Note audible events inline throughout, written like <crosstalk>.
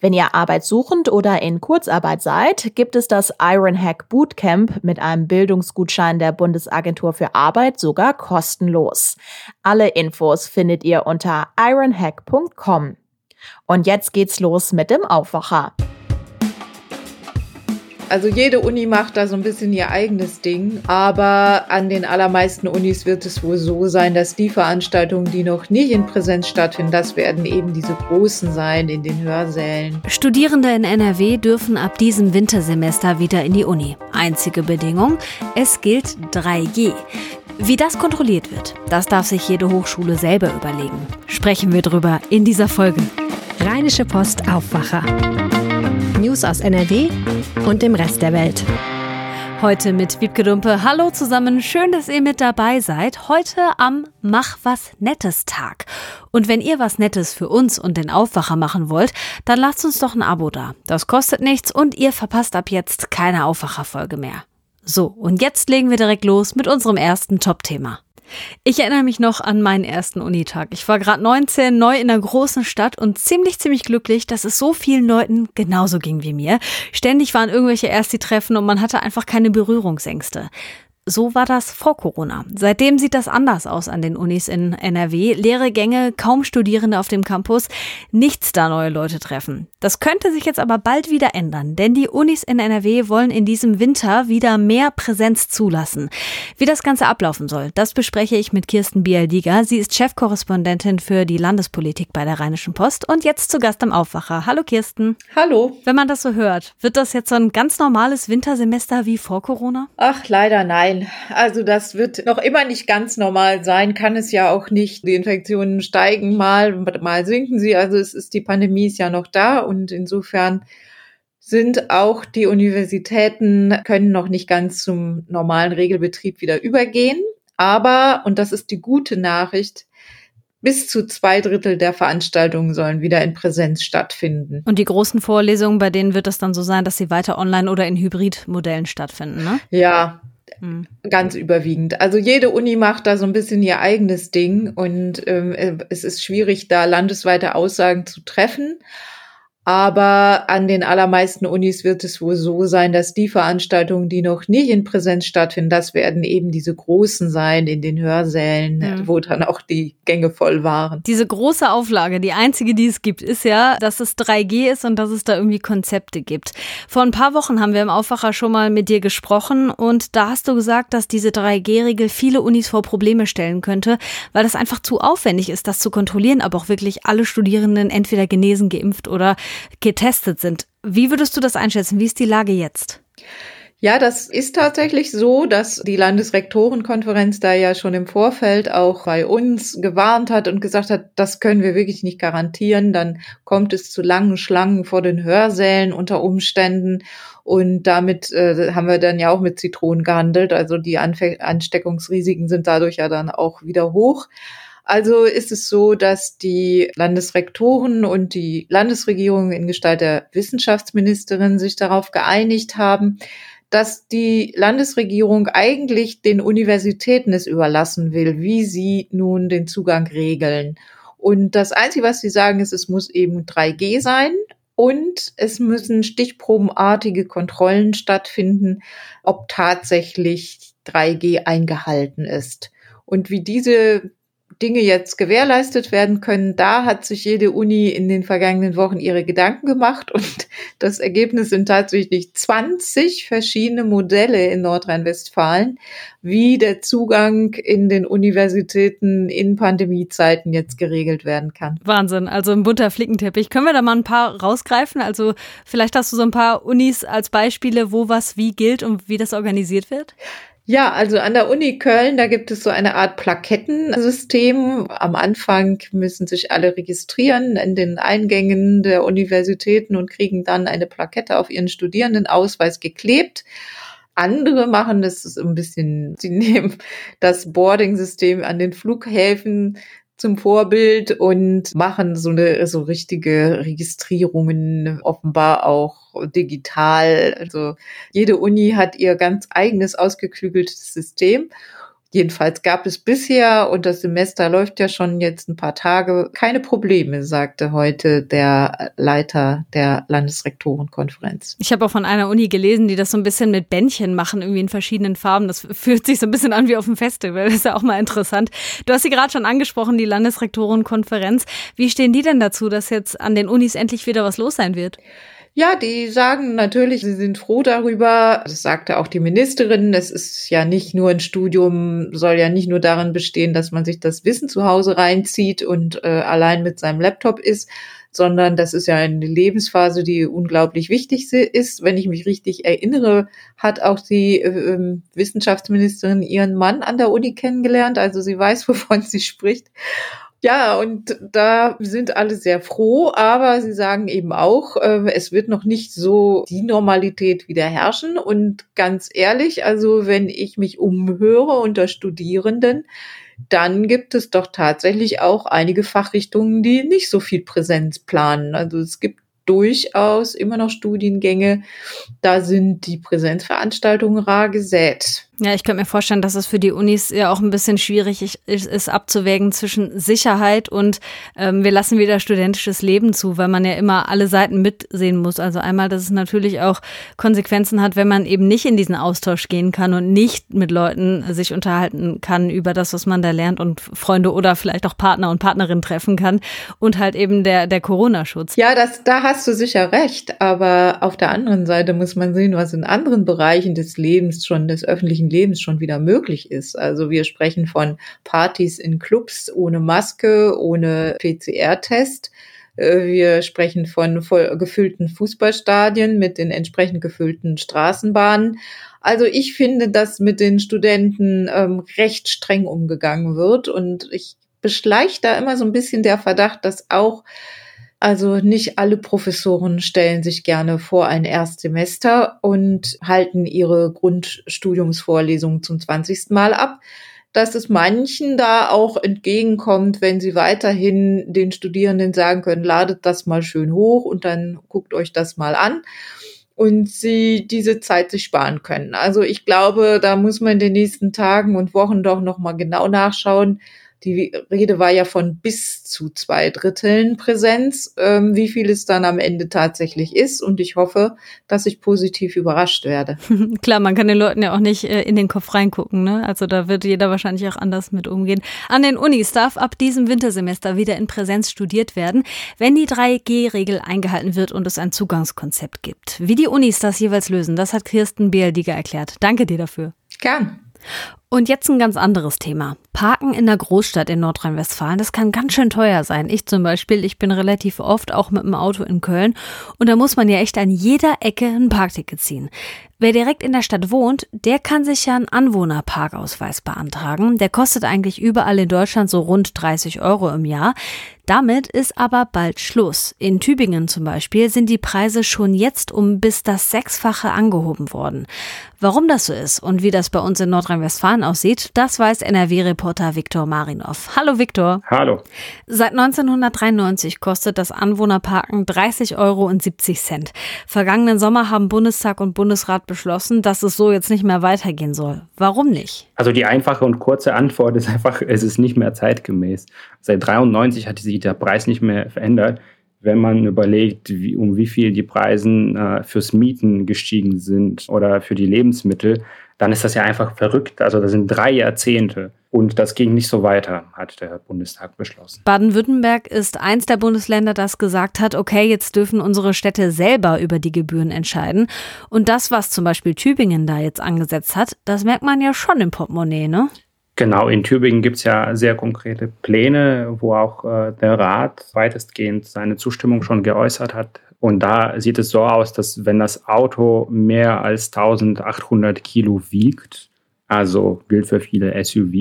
Wenn ihr arbeitssuchend oder in Kurzarbeit seid, gibt es das Ironhack Bootcamp mit einem Bildungsgutschein der Bundesagentur für Arbeit sogar kostenlos. Alle Infos findet ihr unter ironhack.com. Und jetzt geht's los mit dem Aufwacher. Also jede Uni macht da so ein bisschen ihr eigenes Ding, aber an den allermeisten Unis wird es wohl so sein, dass die Veranstaltungen, die noch nicht in Präsenz stattfinden, das werden eben diese großen sein in den Hörsälen. Studierende in NRW dürfen ab diesem Wintersemester wieder in die Uni. Einzige Bedingung, es gilt 3G. Wie das kontrolliert wird, das darf sich jede Hochschule selber überlegen. Sprechen wir drüber in dieser Folge. Rheinische Post Aufwacher. News aus NRW und dem Rest der Welt. Heute mit Wiebke Dumpe. Hallo zusammen, schön, dass ihr mit dabei seid. Heute am Mach was Nettes Tag. Und wenn ihr was Nettes für uns und den Aufwacher machen wollt, dann lasst uns doch ein Abo da. Das kostet nichts und ihr verpasst ab jetzt keine Aufwacherfolge mehr. So, und jetzt legen wir direkt los mit unserem ersten Top-Thema. Ich erinnere mich noch an meinen ersten Unitag. Ich war gerade 19, neu in einer großen Stadt und ziemlich, ziemlich glücklich, dass es so vielen Leuten genauso ging wie mir. Ständig waren irgendwelche Ersti-Treffen und man hatte einfach keine Berührungsängste. So war das vor Corona. Seitdem sieht das anders aus an den Unis in NRW. Leere Gänge, kaum Studierende auf dem Campus, nichts da neue Leute treffen. Das könnte sich jetzt aber bald wieder ändern, denn die Unis in NRW wollen in diesem Winter wieder mehr Präsenz zulassen. Wie das Ganze ablaufen soll, das bespreche ich mit Kirsten Bialdiger. Sie ist Chefkorrespondentin für die Landespolitik bei der Rheinischen Post und jetzt zu Gast am Aufwacher. Hallo Kirsten. Hallo. Wenn man das so hört, wird das jetzt so ein ganz normales Wintersemester wie vor Corona? Ach, leider nein. Also das wird noch immer nicht ganz normal sein, kann es ja auch nicht. Die Infektionen steigen mal, mal sinken sie. Also es ist, die Pandemie ist ja noch da und insofern sind auch die Universitäten können noch nicht ganz zum normalen Regelbetrieb wieder übergehen. Aber, und das ist die gute Nachricht, bis zu zwei Drittel der Veranstaltungen sollen wieder in Präsenz stattfinden. Und die großen Vorlesungen, bei denen wird es dann so sein, dass sie weiter online oder in Hybridmodellen stattfinden, ne? Ja, Mhm. Ganz überwiegend. Also jede Uni macht da so ein bisschen ihr eigenes Ding und ähm, es ist schwierig, da landesweite Aussagen zu treffen. Aber an den allermeisten Unis wird es wohl so sein, dass die Veranstaltungen, die noch nicht in Präsenz stattfinden, das werden eben diese großen sein in den Hörsälen, mhm. wo dann auch die Gänge voll waren. Diese große Auflage, die einzige, die es gibt, ist ja, dass es 3G ist und dass es da irgendwie Konzepte gibt. Vor ein paar Wochen haben wir im Aufwacher schon mal mit dir gesprochen und da hast du gesagt, dass diese 3G-Regel viele Unis vor Probleme stellen könnte, weil das einfach zu aufwendig ist, das zu kontrollieren, aber auch wirklich alle Studierenden entweder genesen, geimpft oder getestet sind. Wie würdest du das einschätzen? Wie ist die Lage jetzt? Ja, das ist tatsächlich so, dass die Landesrektorenkonferenz da ja schon im Vorfeld auch bei uns gewarnt hat und gesagt hat, das können wir wirklich nicht garantieren. Dann kommt es zu langen Schlangen vor den Hörsälen unter Umständen. Und damit äh, haben wir dann ja auch mit Zitronen gehandelt. Also die Anfe Ansteckungsrisiken sind dadurch ja dann auch wieder hoch. Also ist es so, dass die Landesrektoren und die Landesregierung in Gestalt der Wissenschaftsministerin sich darauf geeinigt haben, dass die Landesregierung eigentlich den Universitäten es überlassen will, wie sie nun den Zugang regeln. Und das Einzige, was sie sagen, ist, es muss eben 3G sein und es müssen stichprobenartige Kontrollen stattfinden, ob tatsächlich 3G eingehalten ist. Und wie diese Dinge jetzt gewährleistet werden können, da hat sich jede Uni in den vergangenen Wochen ihre Gedanken gemacht <laughs> und das Ergebnis sind tatsächlich 20 verschiedene Modelle in Nordrhein-Westfalen, wie der Zugang in den Universitäten in Pandemiezeiten jetzt geregelt werden kann. Wahnsinn, also ein bunter Flickenteppich. Können wir da mal ein paar rausgreifen? Also vielleicht hast du so ein paar Unis als Beispiele, wo was wie gilt und wie das organisiert wird? Ja, also an der Uni Köln, da gibt es so eine Art Plakettensystem. Am Anfang müssen sich alle registrieren in den Eingängen der Universitäten und kriegen dann eine Plakette auf ihren Studierendenausweis geklebt. Andere machen das ein bisschen, <laughs> sie nehmen das Boarding-System an den Flughäfen zum Vorbild und machen so eine so richtige Registrierungen offenbar auch digital. Also jede Uni hat ihr ganz eigenes ausgeklügeltes System Jedenfalls gab es bisher, und das Semester läuft ja schon jetzt ein paar Tage, keine Probleme, sagte heute der Leiter der Landesrektorenkonferenz. Ich habe auch von einer Uni gelesen, die das so ein bisschen mit Bändchen machen, irgendwie in verschiedenen Farben. Das fühlt sich so ein bisschen an wie auf dem Festival. Das ist ja auch mal interessant. Du hast sie gerade schon angesprochen, die Landesrektorenkonferenz. Wie stehen die denn dazu, dass jetzt an den Unis endlich wieder was los sein wird? Ja, die sagen natürlich, sie sind froh darüber. Das sagte auch die Ministerin. Es ist ja nicht nur ein Studium, soll ja nicht nur darin bestehen, dass man sich das Wissen zu Hause reinzieht und äh, allein mit seinem Laptop ist, sondern das ist ja eine Lebensphase, die unglaublich wichtig ist. Wenn ich mich richtig erinnere, hat auch die äh, Wissenschaftsministerin ihren Mann an der Uni kennengelernt. Also sie weiß, <laughs> wovon sie spricht. Ja, und da sind alle sehr froh, aber sie sagen eben auch, äh, es wird noch nicht so die Normalität wieder herrschen. Und ganz ehrlich, also wenn ich mich umhöre unter Studierenden, dann gibt es doch tatsächlich auch einige Fachrichtungen, die nicht so viel Präsenz planen. Also es gibt durchaus immer noch Studiengänge, da sind die Präsenzveranstaltungen rar gesät. Ja, ich könnte mir vorstellen, dass es für die Unis ja auch ein bisschen schwierig ist, ist abzuwägen zwischen Sicherheit und ähm, wir lassen wieder studentisches Leben zu, weil man ja immer alle Seiten mitsehen muss. Also einmal, dass es natürlich auch Konsequenzen hat, wenn man eben nicht in diesen Austausch gehen kann und nicht mit Leuten sich unterhalten kann über das, was man da lernt und Freunde oder vielleicht auch Partner und Partnerin treffen kann und halt eben der, der Corona-Schutz. Ja, das, da hast du sicher recht, aber auf der anderen Seite muss man sehen, was in anderen Bereichen des Lebens schon des öffentlichen Lebens schon wieder möglich ist. Also wir sprechen von Partys in Clubs ohne Maske, ohne PCR-Test. Äh, wir sprechen von voll gefüllten Fußballstadien mit den entsprechend gefüllten Straßenbahnen. Also ich finde, dass mit den Studenten ähm, recht streng umgegangen wird und ich beschleicht da immer so ein bisschen der Verdacht, dass auch also nicht alle Professoren stellen sich gerne vor ein Erstsemester und halten ihre Grundstudiumsvorlesungen zum 20. Mal ab, dass es manchen da auch entgegenkommt, wenn sie weiterhin den Studierenden sagen können, ladet das mal schön hoch und dann guckt euch das mal an und sie diese Zeit sich sparen können. Also ich glaube, da muss man in den nächsten Tagen und Wochen doch noch mal genau nachschauen, die Rede war ja von bis zu zwei Dritteln Präsenz, ähm, wie viel es dann am Ende tatsächlich ist. Und ich hoffe, dass ich positiv überrascht werde. <laughs> Klar, man kann den Leuten ja auch nicht äh, in den Kopf reingucken. Ne? Also da wird jeder wahrscheinlich auch anders mit umgehen. An den Unis darf ab diesem Wintersemester wieder in Präsenz studiert werden, wenn die 3G-Regel eingehalten wird und es ein Zugangskonzept gibt. Wie die Unis das jeweils lösen, das hat Kirsten Bialdiger erklärt. Danke dir dafür. Gern. Und jetzt ein ganz anderes Thema. Parken in der Großstadt in Nordrhein-Westfalen, das kann ganz schön teuer sein. Ich zum Beispiel, ich bin relativ oft auch mit dem Auto in Köln und da muss man ja echt an jeder Ecke ein Parkticket ziehen. Wer direkt in der Stadt wohnt, der kann sich ja einen Anwohnerparkausweis beantragen. Der kostet eigentlich überall in Deutschland so rund 30 Euro im Jahr. Damit ist aber bald Schluss. In Tübingen zum Beispiel sind die Preise schon jetzt um bis das Sechsfache angehoben worden. Warum das so ist und wie das bei uns in Nordrhein-Westfalen aussieht, das weiß NRW-Reporter Viktor Marinov. Hallo Viktor. Hallo. Seit 1993 kostet das Anwohnerparken 30 Euro und 70 Cent. Vergangenen Sommer haben Bundestag und Bundesrat beschlossen, dass es so jetzt nicht mehr weitergehen soll. Warum nicht? Also die einfache und kurze Antwort ist einfach, es ist nicht mehr zeitgemäß. Seit 93 hat sich der Preis nicht mehr verändert. Wenn man überlegt, wie, um wie viel die Preise äh, fürs Mieten gestiegen sind oder für die Lebensmittel, dann ist das ja einfach verrückt. Also das sind drei Jahrzehnte. Und das ging nicht so weiter, hat der Bundestag beschlossen. Baden-Württemberg ist eins der Bundesländer, das gesagt hat, okay, jetzt dürfen unsere Städte selber über die Gebühren entscheiden. Und das, was zum Beispiel Tübingen da jetzt angesetzt hat, das merkt man ja schon im Portemonnaie, ne? Genau, in Tübingen gibt es ja sehr konkrete Pläne, wo auch äh, der Rat weitestgehend seine Zustimmung schon geäußert hat. Und da sieht es so aus, dass wenn das Auto mehr als 1800 Kilo wiegt, also gilt für viele SUV,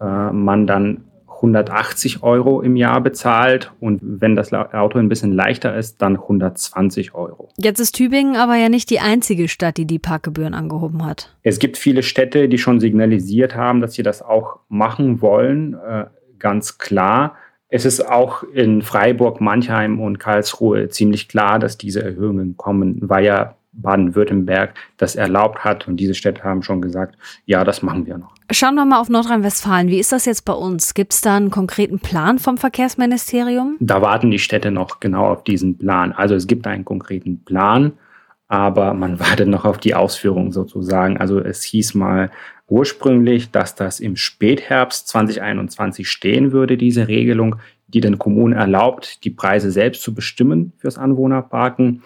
äh, man dann 180 Euro im Jahr bezahlt und wenn das Auto ein bisschen leichter ist, dann 120 Euro. Jetzt ist Tübingen aber ja nicht die einzige Stadt, die die Parkgebühren angehoben hat. Es gibt viele Städte, die schon signalisiert haben, dass sie das auch machen wollen, äh, ganz klar. Es ist auch in Freiburg, Mannheim und Karlsruhe ziemlich klar, dass diese Erhöhungen kommen, weil ja Baden-Württemberg das erlaubt hat. Und diese Städte haben schon gesagt, ja, das machen wir noch. Schauen wir mal auf Nordrhein-Westfalen. Wie ist das jetzt bei uns? Gibt es da einen konkreten Plan vom Verkehrsministerium? Da warten die Städte noch genau auf diesen Plan. Also es gibt einen konkreten Plan, aber man <laughs> wartet noch auf die Ausführung sozusagen. Also es hieß mal ursprünglich, dass das im Spätherbst 2021 stehen würde, diese Regelung, die den Kommunen erlaubt, die Preise selbst zu bestimmen fürs Anwohnerparken.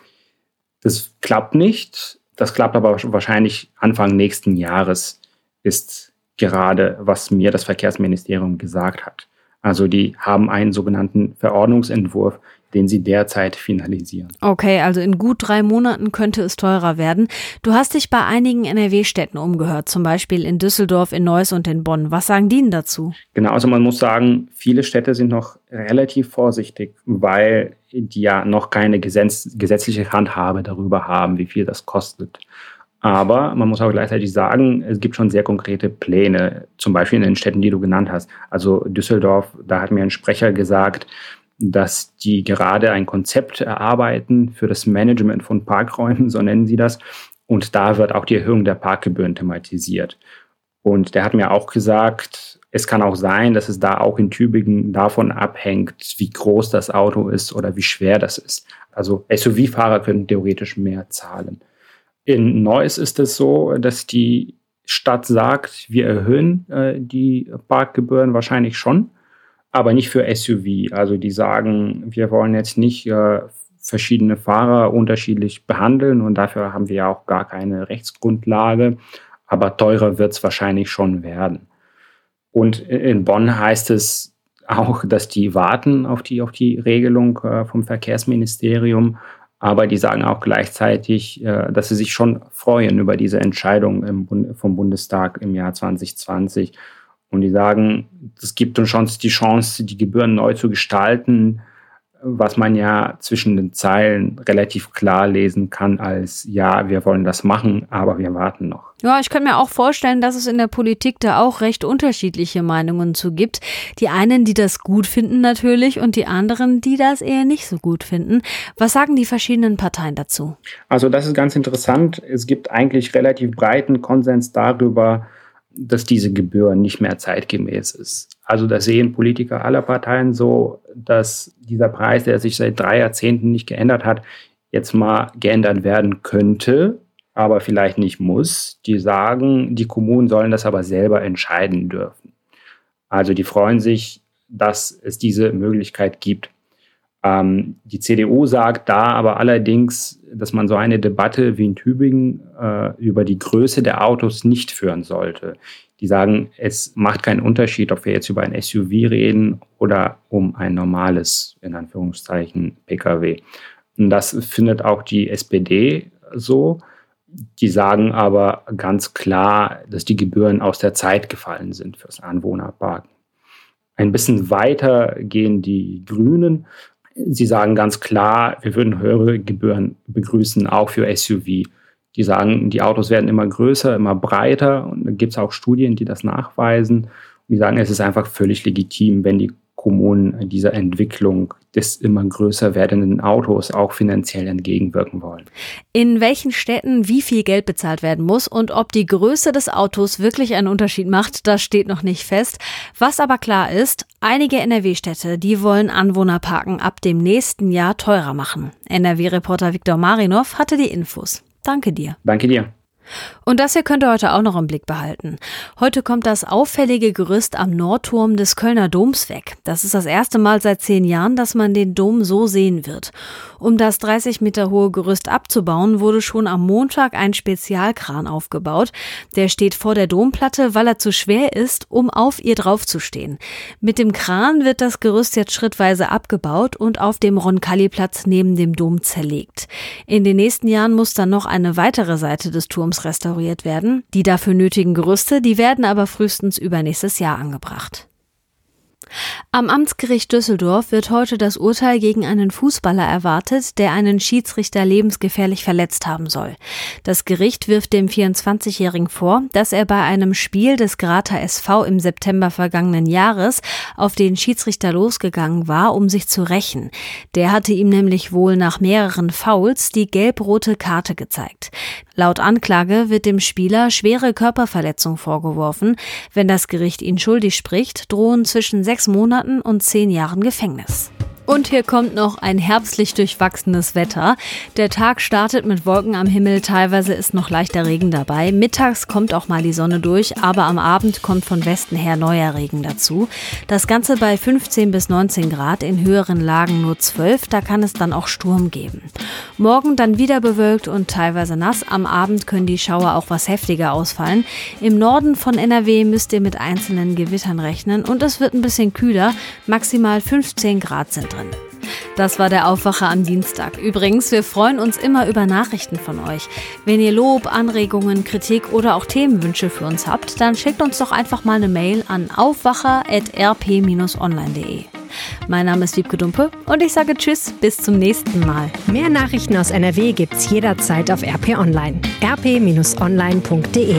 Das klappt nicht. Das klappt aber wahrscheinlich Anfang nächsten Jahres, ist gerade, was mir das Verkehrsministerium gesagt hat. Also die haben einen sogenannten Verordnungsentwurf, den sie derzeit finalisieren. Okay, also in gut drei Monaten könnte es teurer werden. Du hast dich bei einigen NRW-Städten umgehört, zum Beispiel in Düsseldorf, in Neuss und in Bonn. Was sagen die denn dazu? Genau, also man muss sagen, viele Städte sind noch relativ vorsichtig, weil die ja noch keine gesetz gesetzliche Handhabe darüber haben, wie viel das kostet. Aber man muss auch gleichzeitig sagen, es gibt schon sehr konkrete Pläne, zum Beispiel in den Städten, die du genannt hast. Also Düsseldorf, da hat mir ein Sprecher gesagt, dass die gerade ein Konzept erarbeiten für das Management von Parkräumen, <laughs> so nennen sie das. Und da wird auch die Erhöhung der Parkgebühren thematisiert. Und der hat mir auch gesagt, es kann auch sein, dass es da auch in Tübingen davon abhängt, wie groß das Auto ist oder wie schwer das ist. Also SUV-Fahrer können theoretisch mehr zahlen. In Neuss ist es so, dass die Stadt sagt, wir erhöhen äh, die Parkgebühren wahrscheinlich schon aber nicht für SUV. Also die sagen, wir wollen jetzt nicht äh, verschiedene Fahrer unterschiedlich behandeln und dafür haben wir ja auch gar keine Rechtsgrundlage. Aber teurer wird es wahrscheinlich schon werden. Und in Bonn heißt es auch, dass die warten auf die, auf die Regelung äh, vom Verkehrsministerium. Aber die sagen auch gleichzeitig, äh, dass sie sich schon freuen über diese Entscheidung Bund vom Bundestag im Jahr 2020 und die sagen, es gibt uns schon die Chance, die Gebühren neu zu gestalten, was man ja zwischen den Zeilen relativ klar lesen kann als, ja, wir wollen das machen, aber wir warten noch. Ja, ich kann mir auch vorstellen, dass es in der Politik da auch recht unterschiedliche Meinungen zu gibt. Die einen, die das gut finden natürlich und die anderen, die das eher nicht so gut finden. Was sagen die verschiedenen Parteien dazu? Also das ist ganz interessant. Es gibt eigentlich relativ breiten Konsens darüber, dass diese Gebühr nicht mehr zeitgemäß ist. Also das sehen Politiker aller Parteien so, dass dieser Preis, der sich seit drei Jahrzehnten nicht geändert hat, jetzt mal geändert werden könnte, aber vielleicht nicht muss. Die sagen, die Kommunen sollen das aber selber entscheiden dürfen. Also die freuen sich, dass es diese Möglichkeit gibt. Ähm, die CDU sagt da aber allerdings, dass man so eine Debatte wie in Tübingen äh, über die Größe der Autos nicht führen sollte. Die sagen, es macht keinen Unterschied, ob wir jetzt über ein SUV reden oder um ein normales, in Anführungszeichen, Pkw. Und das findet auch die SPD so. Die sagen aber ganz klar, dass die Gebühren aus der Zeit gefallen sind fürs Anwohnerparken. Ein bisschen weiter gehen die Grünen Sie sagen ganz klar, wir würden höhere Gebühren begrüßen, auch für SUV. Die sagen, die Autos werden immer größer, immer breiter und da gibt es auch Studien, die das nachweisen. Und die sagen, es ist einfach völlig legitim, wenn die Kommunen dieser Entwicklung des immer größer werdenden Autos auch finanziell entgegenwirken wollen. In welchen Städten wie viel Geld bezahlt werden muss und ob die Größe des Autos wirklich einen Unterschied macht, das steht noch nicht fest. Was aber klar ist, einige NRW-Städte, die wollen Anwohnerparken ab dem nächsten Jahr teurer machen. NRW-Reporter Viktor Marinov hatte die Infos. Danke dir. Danke dir. Und das hier könnt ihr heute auch noch im Blick behalten. Heute kommt das auffällige Gerüst am Nordturm des Kölner Doms weg. Das ist das erste Mal seit zehn Jahren, dass man den Dom so sehen wird. Um das 30 Meter hohe Gerüst abzubauen, wurde schon am Montag ein Spezialkran aufgebaut. Der steht vor der Domplatte, weil er zu schwer ist, um auf ihr draufzustehen. Mit dem Kran wird das Gerüst jetzt schrittweise abgebaut und auf dem Roncalli-Platz neben dem Dom zerlegt. In den nächsten Jahren muss dann noch eine weitere Seite des Turms Stadiums restauriert werden. Die dafür nötigen Gerüste, die werden aber frühestens übernächstes Jahr angebracht. Am Amtsgericht Düsseldorf wird heute das Urteil gegen einen Fußballer erwartet, der einen Schiedsrichter lebensgefährlich verletzt haben soll. Das Gericht wirft dem 24-Jährigen vor, dass er bei einem Spiel des Grater SV im September vergangenen Jahres auf den Schiedsrichter losgegangen war, um sich zu rächen. Der hatte ihm nämlich wohl nach mehreren Fouls die gelb-rote Karte gezeigt. Laut Anklage wird dem Spieler schwere Körperverletzung vorgeworfen. Wenn das Gericht ihn schuldig spricht, drohen zwischen sechs Monaten und zehn Jahren Gefängnis. Und hier kommt noch ein herbstlich durchwachsenes Wetter. Der Tag startet mit Wolken am Himmel, teilweise ist noch leichter Regen dabei. Mittags kommt auch mal die Sonne durch, aber am Abend kommt von Westen her neuer Regen dazu. Das Ganze bei 15 bis 19 Grad, in höheren Lagen nur 12, da kann es dann auch Sturm geben. Morgen dann wieder bewölkt und teilweise nass. Am Abend können die Schauer auch was heftiger ausfallen. Im Norden von NRW müsst ihr mit einzelnen Gewittern rechnen und es wird ein bisschen kühler. Maximal 15 Grad sind drin. Das war der Aufwacher am Dienstag. Übrigens, wir freuen uns immer über Nachrichten von euch. Wenn ihr Lob, Anregungen, Kritik oder auch Themenwünsche für uns habt, dann schickt uns doch einfach mal eine Mail an aufwacher.rp-online.de. Mein Name ist Wiebke Dumpe und ich sage Tschüss, bis zum nächsten Mal. Mehr Nachrichten aus NRW gibt's jederzeit auf RP Online. rp-online.de